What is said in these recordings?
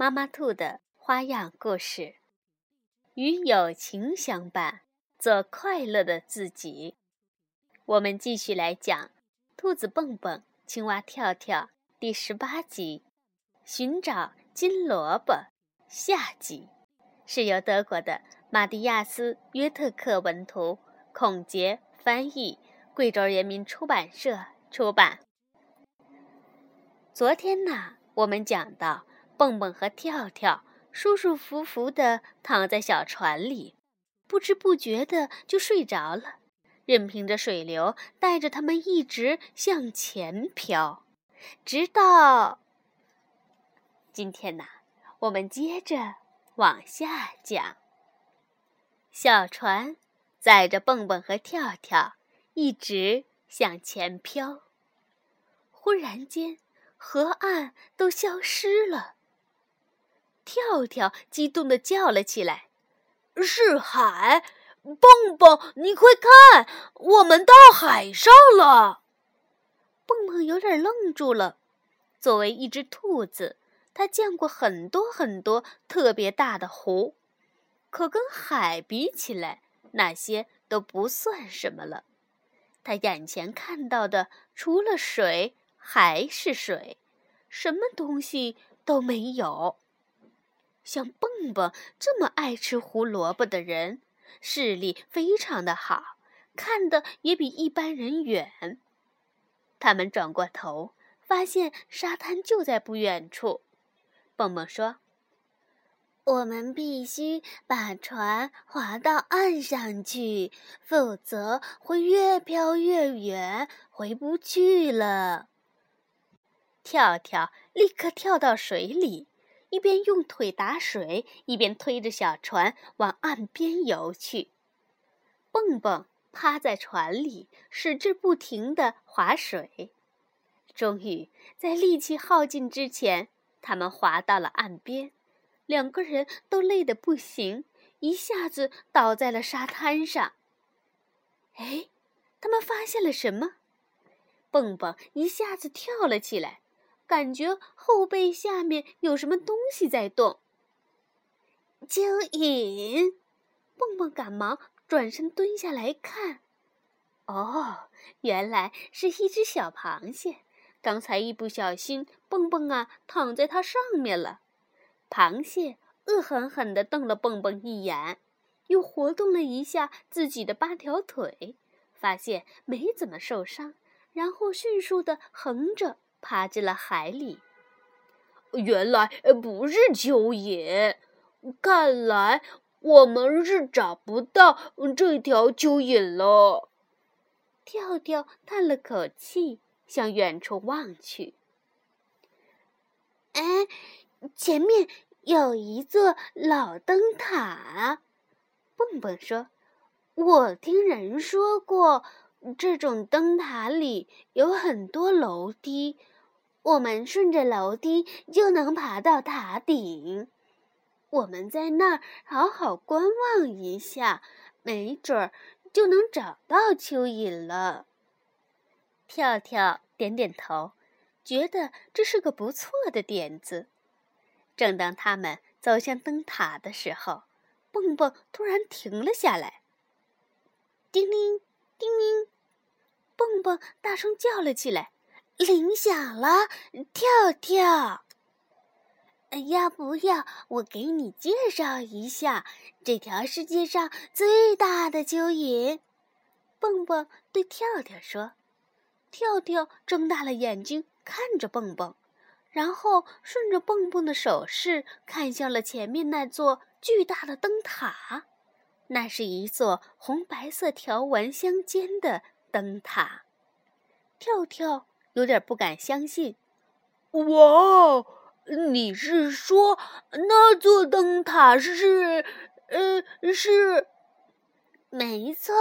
妈妈兔的花样故事，与友情相伴，做快乐的自己。我们继续来讲《兔子蹦蹦、青蛙跳跳》第十八集《寻找金萝卜》下集，是由德国的马蒂亚斯·约特克文图，孔杰翻译，贵州人民出版社出版。昨天呢，我们讲到。蹦蹦和跳跳舒舒服服地躺在小船里，不知不觉的就睡着了，任凭着水流带着他们一直向前飘，直到今天呐，我们接着往下讲。小船载着蹦蹦和跳跳一直向前飘，忽然间，河岸都消失了。跳跳激动地叫了起来：“是海！蹦蹦，你快看，我们到海上了！”蹦蹦有点愣住了。作为一只兔子，它见过很多很多特别大的湖，可跟海比起来，那些都不算什么了。它眼前看到的，除了水还是水，什么东西都没有。像蹦蹦这么爱吃胡萝卜的人，视力非常的好，看的也比一般人远。他们转过头，发现沙滩就在不远处。蹦蹦说：“我们必须把船划到岸上去，否则会越飘越远，回不去了。”跳跳立刻跳到水里。一边用腿打水，一边推着小船往岸边游去。蹦蹦趴在船里，使劲不停地划水。终于，在力气耗尽之前，他们划到了岸边。两个人都累得不行，一下子倒在了沙滩上。哎，他们发现了什么？蹦蹦一下子跳了起来。感觉后背下面有什么东西在动。蚯蚓，蹦蹦赶忙转身蹲下来看，哦，原来是一只小螃蟹。刚才一不小心，蹦蹦啊躺在它上面了。螃蟹恶狠狠地瞪了蹦蹦一眼，又活动了一下自己的八条腿，发现没怎么受伤，然后迅速地横着。爬进了海里。原来不是蚯蚓，看来我们是找不到这条蚯蚓了。跳跳叹了口气，向远处望去。哎，前面有一座老灯塔。蹦蹦说：“我听人说过。”这种灯塔里有很多楼梯，我们顺着楼梯就能爬到塔顶。我们在那儿好好观望一下，没准儿就能找到蚯蚓了。跳跳点点头，觉得这是个不错的点子。正当他们走向灯塔的时候，蹦蹦突然停了下来。叮铃。叮铃，蹦蹦大声叫了起来：“铃响了！跳跳，要不要我给你介绍一下这条世界上最大的蚯蚓？”蹦蹦对跳跳说。跳跳睁大了眼睛看着蹦蹦，然后顺着蹦蹦的手势看向了前面那座巨大的灯塔。那是一座红白色条纹相间的灯塔，跳跳有点不敢相信。哇，你是说那座灯塔是？呃，是。没错，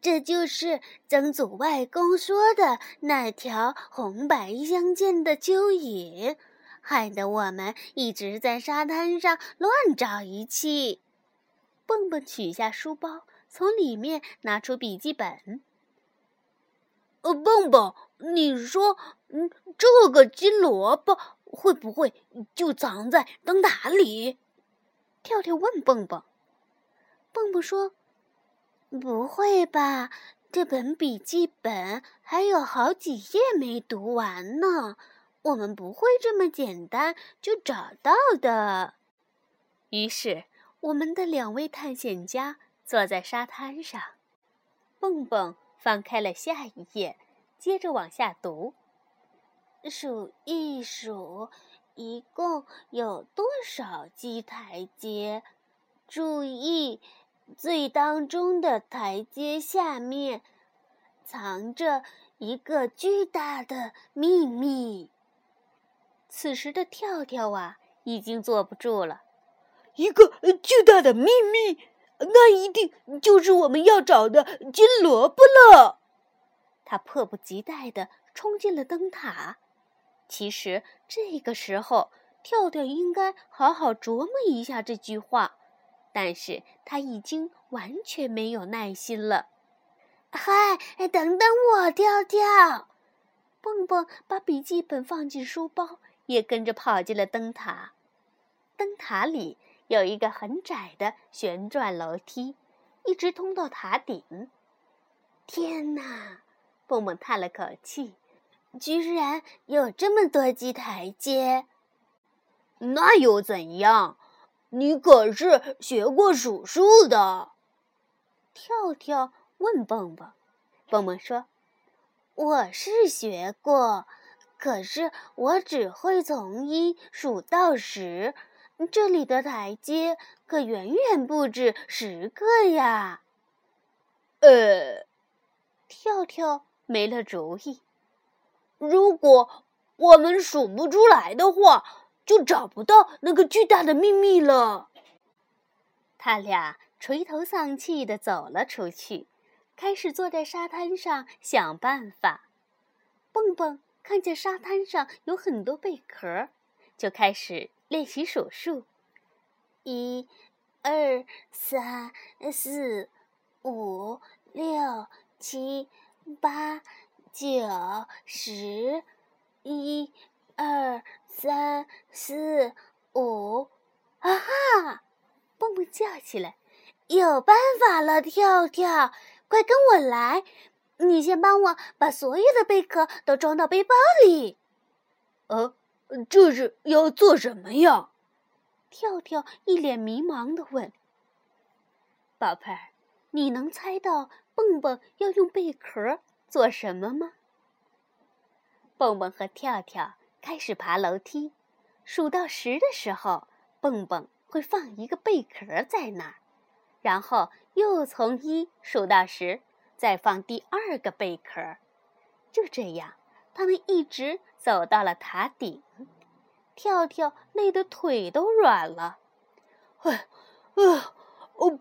这就是曾祖外公说的那条红白相间的蚯蚓，害得我们一直在沙滩上乱找一气。蹦蹦取下书包，从里面拿出笔记本。呃，蹦蹦，你说，嗯，这个金萝卜会不会就藏在灯塔里？跳跳问蹦蹦。蹦蹦说。不会吧？这本笔记本还有好几页没读完呢，我们不会这么简单就找到的。于是，我们的两位探险家坐在沙滩上，蹦蹦翻开了下一页，接着往下读：“数一数，一共有多少级台阶？注意。”最当中的台阶下面，藏着一个巨大的秘密。此时的跳跳啊，已经坐不住了。一个巨大的秘密，那一定就是我们要找的金萝卜了。他迫不及待地冲进了灯塔。其实这个时候，跳跳应该好好琢磨一下这句话。但是他已经完全没有耐心了。嗨，等等我，跳跳！蹦蹦把笔记本放进书包，也跟着跑进了灯塔。灯塔里有一个很窄的旋转楼梯，一直通到塔顶。天哪！蹦蹦叹了口气，居然有这么多级台阶。那又怎样？你可是学过数数的，跳跳问蹦蹦。蹦蹦说：“我是学过，可是我只会从一数到十，这里的台阶可远远不止十个呀。”呃，跳跳没了主意。如果我们数不出来的话。就找不到那个巨大的秘密了。他俩垂头丧气地走了出去，开始坐在沙滩上想办法。蹦蹦看见沙滩上有很多贝壳，就开始练习数数：一、二、三、四、五、六、七、八、九、十。一。二三四五，啊哈！蹦蹦叫起来：“有办法了，跳跳，快跟我来！你先帮我把所有的贝壳都装到背包里。”“呃，这是要做什么呀？”跳跳一脸迷茫的问。“宝贝儿，你能猜到蹦蹦要用贝壳做什么吗？”蹦蹦和跳跳。开始爬楼梯，数到十的时候，蹦蹦会放一个贝壳在那儿，然后又从一数到十，再放第二个贝壳。就这样，他们一直走到了塔顶。跳跳累得腿都软了。哎，啊，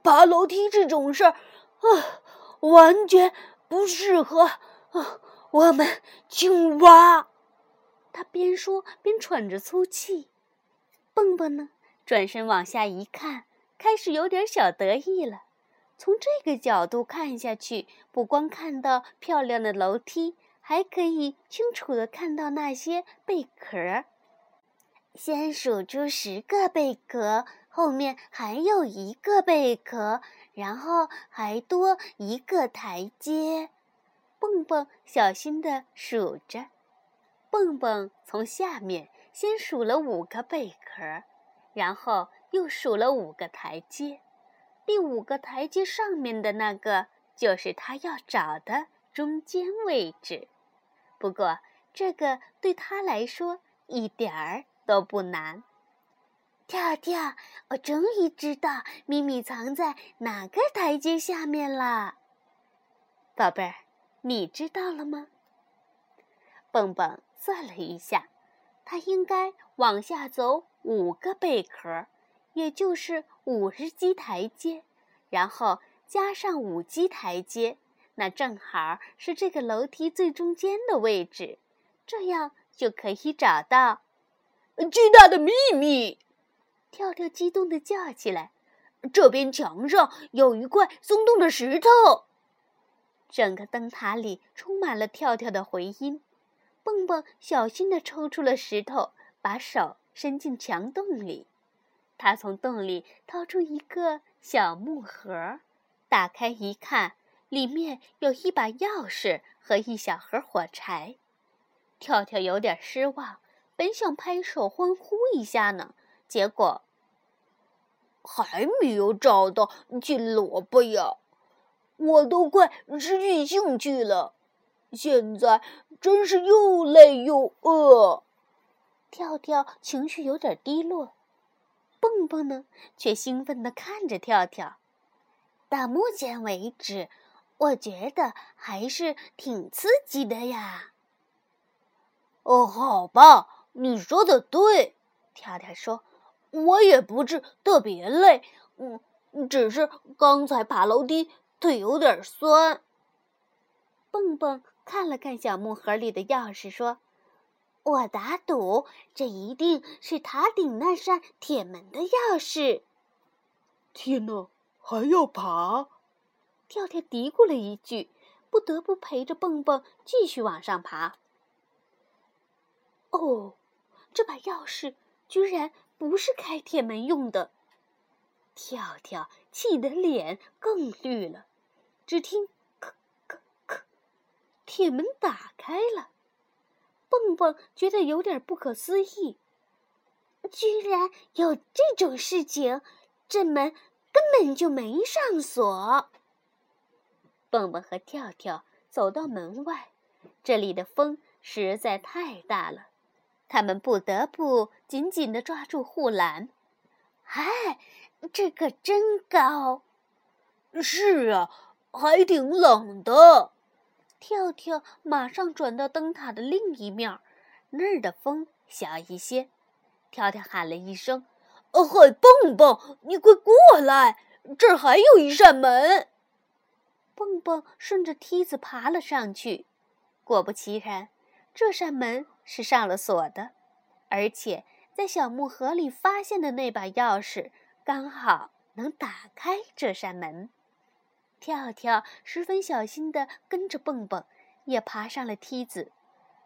爬楼梯这种事儿，啊，完全不适合啊我们青蛙。他边说边喘着粗气，蹦蹦呢，转身往下一看，开始有点小得意了。从这个角度看下去，不光看到漂亮的楼梯，还可以清楚的看到那些贝壳。先数出十个贝壳，后面还有一个贝壳，然后还多一个台阶。蹦蹦小心的数着。蹦蹦从下面先数了五个贝壳，然后又数了五个台阶。第五个台阶上面的那个就是他要找的中间位置。不过这个对他来说一点儿都不难。跳跳，我终于知道秘密藏在哪个台阶下面了。宝贝儿，你知道了吗？蹦蹦。算了一下，他应该往下走五个贝壳，也就是五十级台阶，然后加上五级台阶，那正好是这个楼梯最中间的位置，这样就可以找到巨大的秘密。跳跳激动地叫起来：“这边墙上有一块松动的石头！”整个灯塔里充满了跳跳的回音。蹦蹦小心地抽出了石头，把手伸进墙洞里。他从洞里掏出一个小木盒，打开一看，里面有一把钥匙和一小盒火柴。跳跳有点失望，本想拍手欢呼一下呢，结果还没有找到金萝卜呀！我都快失去兴趣了。现在真是又累又饿，跳跳情绪有点低落，蹦蹦呢却兴奋地看着跳跳。到目前为止，我觉得还是挺刺激的呀。哦，好吧，你说的对，跳跳说，我也不是特别累，嗯，只是刚才爬楼梯腿有点酸。蹦蹦。看了看小木盒里的钥匙，说：“我打赌，这一定是塔顶那扇铁门的钥匙。”天哪，还要爬！跳跳嘀咕了一句，不得不陪着蹦蹦继续往上爬。哦，这把钥匙居然不是开铁门用的！跳跳气得脸更绿了。只听。铁门打开了，蹦蹦觉得有点不可思议，居然有这种事情！这门根本就没上锁。蹦蹦和跳跳走到门外，这里的风实在太大了，他们不得不紧紧地抓住护栏。哎，这可真高！是啊，还挺冷的。跳跳马上转到灯塔的另一面，那儿的风小一些。跳跳喊了一声：“呃，嗨，蹦蹦，你快过来，这儿还有一扇门。”蹦蹦顺着梯子爬了上去。果不其然，这扇门是上了锁的，而且在小木盒里发现的那把钥匙刚好能打开这扇门。跳跳十分小心地跟着蹦蹦，也爬上了梯子。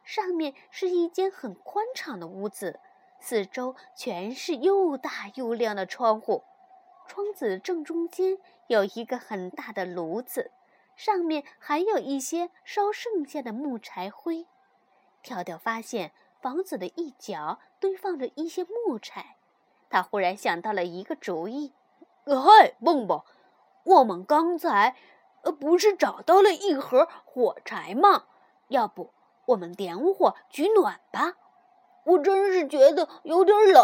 上面是一间很宽敞的屋子，四周全是又大又亮的窗户。窗子正中间有一个很大的炉子，上面还有一些烧剩下的木柴灰。跳跳发现房子的一角堆放着一些木柴，他忽然想到了一个主意：“嗨，蹦蹦！”我们刚才，呃，不是找到了一盒火柴吗？要不我们点火取暖吧？我真是觉得有点冷。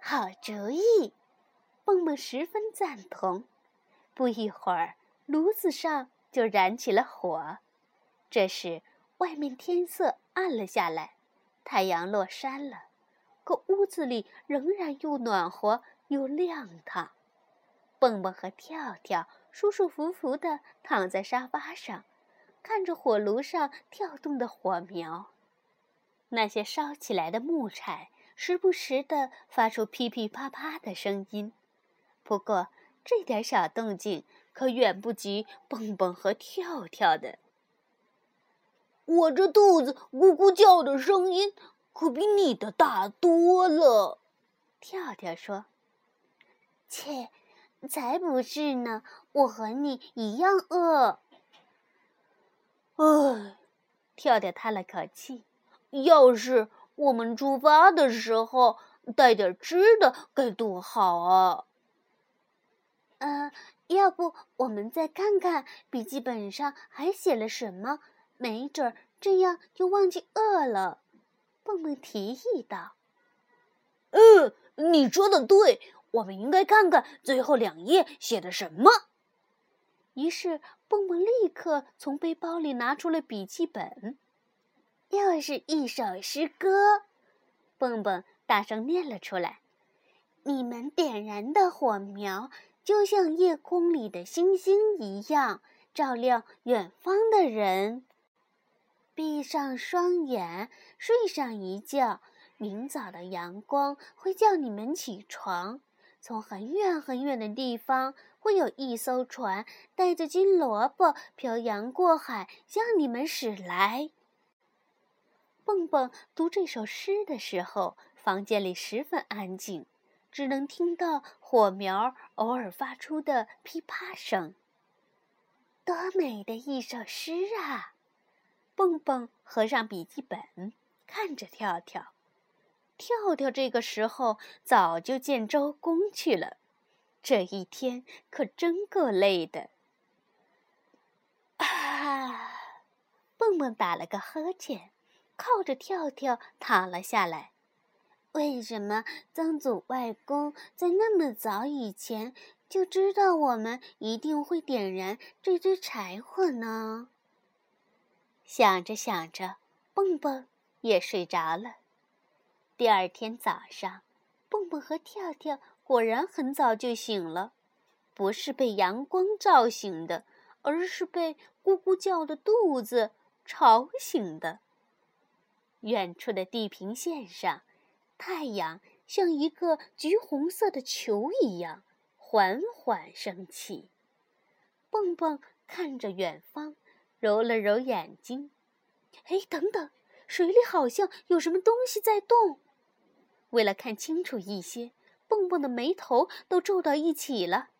好主意，蹦蹦十分赞同。不一会儿，炉子上就燃起了火。这时，外面天色暗了下来，太阳落山了，可屋子里仍然又暖和又亮堂。蹦蹦和跳跳舒舒服服地躺在沙发上，看着火炉上跳动的火苗。那些烧起来的木柴时不时地发出噼噼啪啪的声音。不过，这点小动静可远不及蹦蹦和跳跳的。我这肚子咕咕叫的声音可比你的大多了。跳跳说：“切。”才不是呢！我和你一样饿。唉，跳跳叹了口气。要是我们出发的时候带点吃的该多好啊！嗯，要不我们再看看笔记本上还写了什么？没准儿这样就忘记饿了。蹦蹦提议道：“嗯，你说的对。”我们应该看看最后两页写的什么。于是，蹦蹦立刻从背包里拿出了笔记本。又是一首诗歌。蹦蹦大声念了出来：“你们点燃的火苗，就像夜空里的星星一样，照亮远方的人。闭上双眼，睡上一觉，明早的阳光会叫你们起床。从很远很远的地方，会有一艘船带着金萝卜漂洋过海，向你们驶来。”蹦蹦读这首诗的时候，房间里十分安静，只能听到火苗偶尔发出的噼啪声。多美的一首诗啊！蹦蹦合上笔记本，看着跳跳。跳跳这个时候早就见周公去了，这一天可真够累的。啊！蹦蹦打了个呵欠。靠着跳跳躺了下来。为什么曾祖外公在那么早以前就知道我们一定会点燃这堆柴火呢？想着想着，蹦蹦也睡着了。第二天早上，蹦蹦和跳跳果然很早就醒了，不是被阳光照醒的，而是被咕咕叫的肚子吵醒的。远处的地平线上，太阳像一个橘红色的球一样缓缓升起。蹦蹦看着远方，揉了揉眼睛。哎，等等，水里好像有什么东西在动。为了看清楚一些，蹦蹦的眉头都皱到一起了。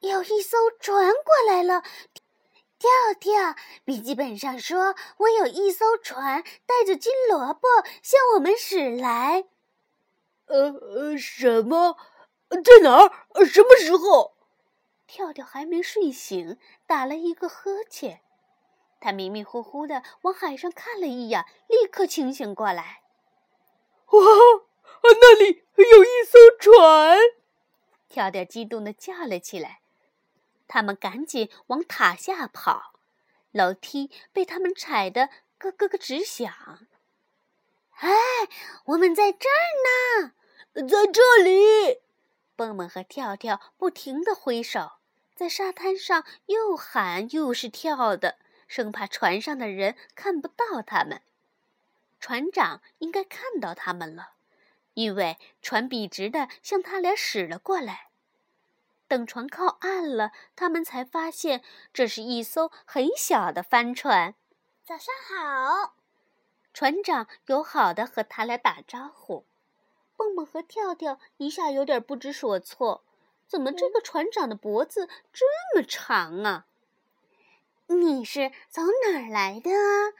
有一艘船过来了。跳跳，笔记本上说：“我有一艘船，带着金萝卜向我们驶来。”呃呃，什么？在哪儿？什么时候？跳跳还没睡醒，打了一个呵欠。他迷迷糊糊的往海上看了一眼，立刻清醒过来。哇，那里有一艘船！跳跳激动的叫了起来。他们赶紧往塔下跑，楼梯被他们踩得咯咯咯直响。哎，我们在这儿呢，在这里！蹦蹦和跳跳不停地挥手，在沙滩上又喊又是跳的，生怕船上的人看不到他们。船长应该看到他们了，因为船笔直的向他俩驶了过来。等船靠岸了，他们才发现这是一艘很小的帆船。早上好，船长友好的和他俩打招呼。蹦蹦和跳跳一下有点不知所措：怎么这个船长的脖子这么长啊？你是从哪儿来的啊？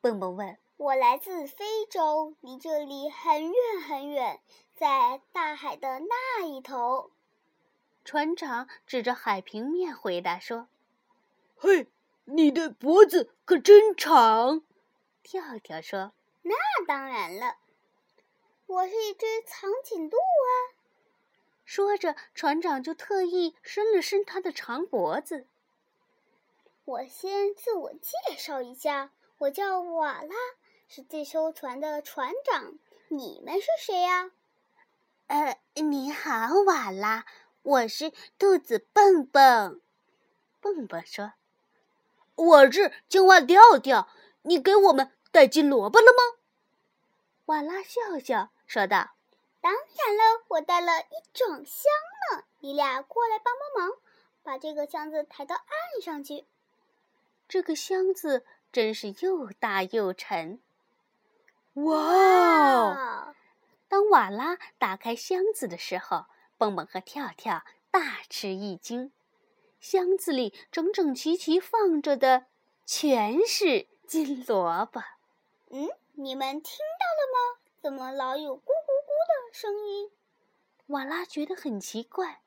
蹦蹦问。我来自非洲，离这里很远很远，在大海的那一头。船长指着海平面回答说：“嘿，你的脖子可真长。”跳跳说：“那当然了，我是一只长颈鹿啊。”说着，船长就特意伸了伸他的长脖子。我先自我介绍一下，我叫瓦拉，是这艘船的船长。你们是谁呀？呃，你好，瓦拉。我是兔子蹦蹦，蹦蹦说：“我是青蛙跳跳，你给我们带金萝卜了吗？”瓦拉笑笑说道：“当然了，我带了一整箱呢。你俩过来帮帮忙，把这个箱子抬到岸上去。”这个箱子真是又大又沉。哇！当瓦拉打开箱子的时候。蹦蹦和跳跳大吃一惊，箱子里整整齐齐放着的全是金萝卜。嗯，你们听到了吗？怎么老有咕咕咕的声音？瓦拉觉得很奇怪。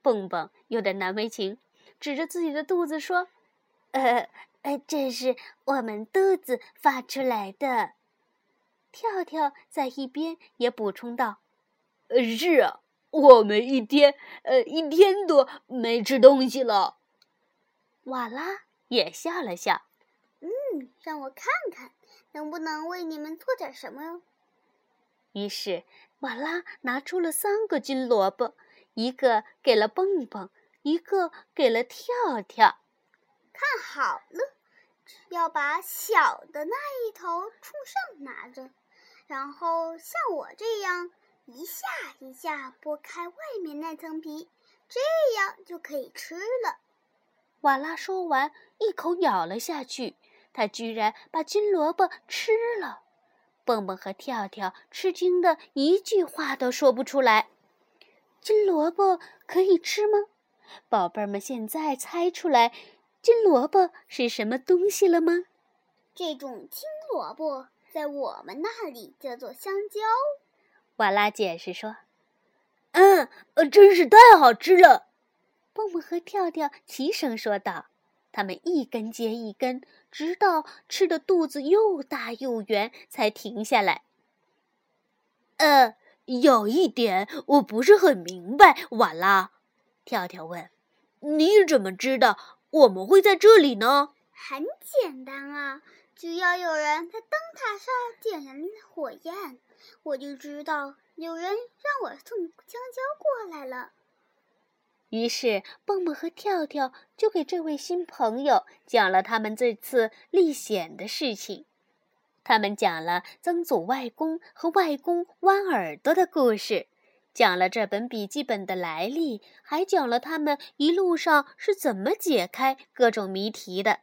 蹦蹦有点难为情，指着自己的肚子说：“呃呃，这是我们肚子发出来的。”跳跳在一边也补充道：“呃，是啊。”我们一天，呃，一天多没吃东西了。瓦拉也笑了笑，嗯，让我看看，能不能为你们做点什么哟？于是，瓦拉拿出了三个金萝卜，一个给了蹦蹦，一个给了跳跳。看好了，要把小的那一头冲上拿着，然后像我这样一下一下剥开外面那层皮，这样就可以吃了。瓦拉说完，一口咬了下去，他居然把金萝卜吃了。蹦蹦和跳跳吃惊的一句话都说不出来。金萝卜可以吃吗？宝贝儿们，现在猜出来金萝卜是什么东西了吗？这种金萝卜在我们那里叫做香蕉。瓦拉解释说：“嗯，呃，真是太好吃了。”蹦蹦和跳跳齐声说道。他们一根接一根，直到吃的肚子又大又圆，才停下来。呃，有一点我不是很明白，瓦拉。跳跳问：“你怎么知道我们会在这里呢？”很简单啊，只要有人在灯塔上点燃火焰，我就知道有人让我送香蕉过来了。于是，蹦蹦和跳跳就给这位新朋友讲了他们这次历险的事情。他们讲了曾祖外公和外公弯耳朵的故事，讲了这本笔记本的来历，还讲了他们一路上是怎么解开各种谜题的。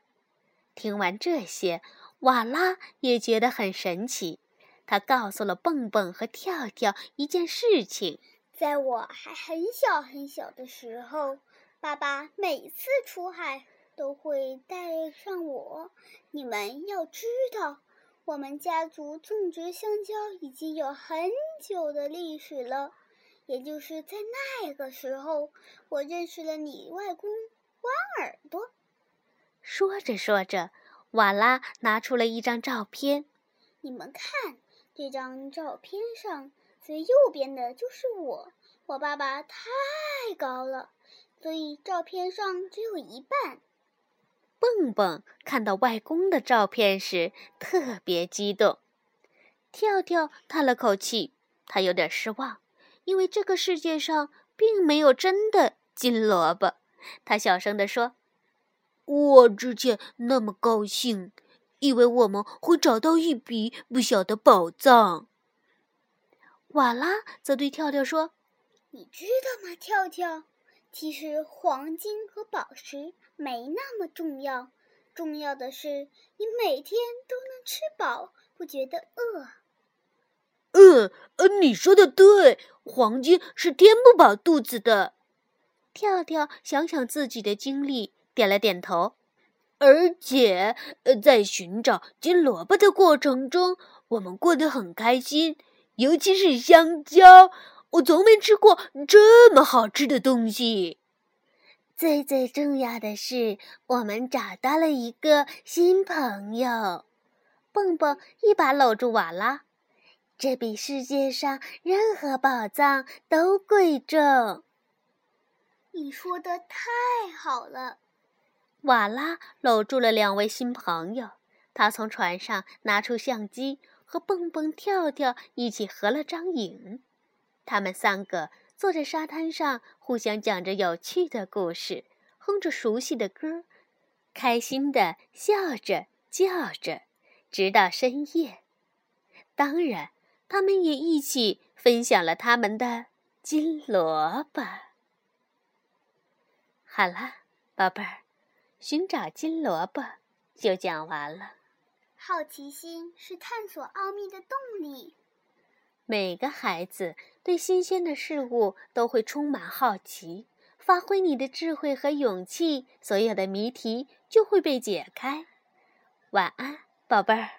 听完这些，瓦拉也觉得很神奇。他告诉了蹦蹦和跳跳一件事情。在我还很小很小的时候，爸爸每次出海都会带上我。你们要知道，我们家族种植香蕉已经有很久的历史了。也就是在那个时候，我认识了你外公弯耳朵。说着说着，瓦拉拿出了一张照片。你们看，这张照片上。最右边的就是我，我爸爸太高了，所以照片上只有一半。蹦蹦看到外公的照片时特别激动，跳跳叹了口气，他有点失望，因为这个世界上并没有真的金萝卜。他小声地说：“我之前那么高兴，以为我们会找到一笔不小的宝藏。”瓦拉则对跳跳说：“你知道吗，跳跳？其实黄金和宝石没那么重要，重要的是你每天都能吃饱，不觉得饿。”“嗯，呃，你说的对，黄金是填不饱肚子的。”跳跳想想自己的经历，点了点头。而且，呃，在寻找金萝卜的过程中，我们过得很开心。尤其是香蕉，我从没吃过这么好吃的东西。最最重要的是，我们找到了一个新朋友。蹦蹦一把搂住瓦拉，这比世界上任何宝藏都贵重。你说的太好了。瓦拉搂住了两位新朋友，他从船上拿出相机。和蹦蹦跳跳一起合了张影，他们三个坐在沙滩上，互相讲着有趣的故事，哼着熟悉的歌，开心的笑着叫着，直到深夜。当然，他们也一起分享了他们的金萝卜。好了，宝贝儿，寻找金萝卜就讲完了。好奇心是探索奥秘的动力。每个孩子对新鲜的事物都会充满好奇。发挥你的智慧和勇气，所有的谜题就会被解开。晚安，宝贝儿。